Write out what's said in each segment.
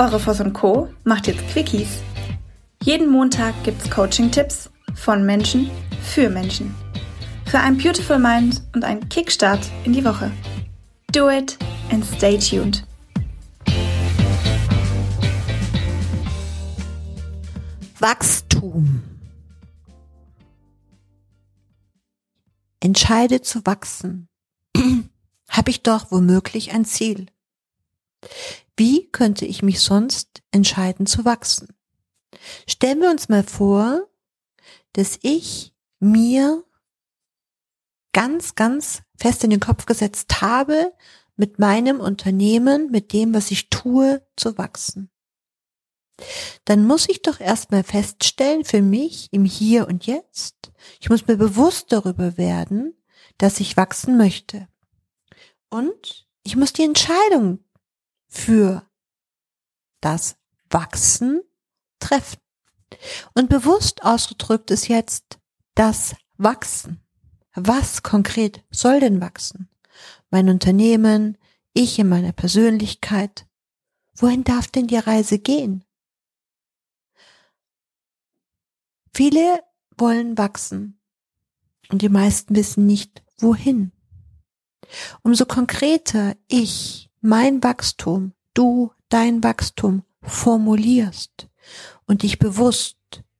Eure Voss und Co. macht jetzt Quickies. Jeden Montag gibt's Coaching-Tipps von Menschen für Menschen. Für ein Beautiful Mind und einen Kickstart in die Woche. Do it and stay tuned. Wachstum. Entscheide zu wachsen. Habe ich doch womöglich ein Ziel. Wie könnte ich mich sonst entscheiden zu wachsen? Stellen wir uns mal vor, dass ich mir ganz, ganz fest in den Kopf gesetzt habe, mit meinem Unternehmen, mit dem, was ich tue, zu wachsen. Dann muss ich doch erstmal feststellen für mich im Hier und Jetzt, ich muss mir bewusst darüber werden, dass ich wachsen möchte. Und ich muss die Entscheidung für das Wachsen treffen. Und bewusst ausgedrückt ist jetzt das Wachsen. Was konkret soll denn wachsen? Mein Unternehmen, ich in meiner Persönlichkeit. Wohin darf denn die Reise gehen? Viele wollen wachsen und die meisten wissen nicht, wohin. Umso konkreter ich mein Wachstum, du dein Wachstum formulierst und dich bewusst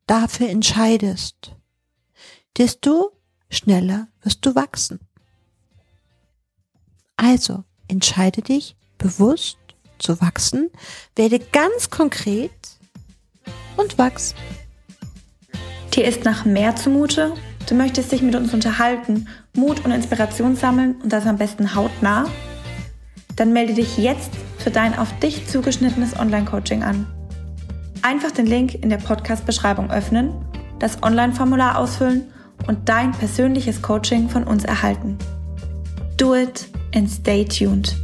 dafür entscheidest, desto schneller wirst du wachsen. Also entscheide dich bewusst zu wachsen, werde ganz konkret und wachs. Dir ist nach mehr zumute? Du möchtest dich mit uns unterhalten, Mut und Inspiration sammeln und das am besten hautnah? Dann melde dich jetzt für dein auf dich zugeschnittenes Online-Coaching an. Einfach den Link in der Podcast-Beschreibung öffnen, das Online-Formular ausfüllen und dein persönliches Coaching von uns erhalten. Do it and stay tuned.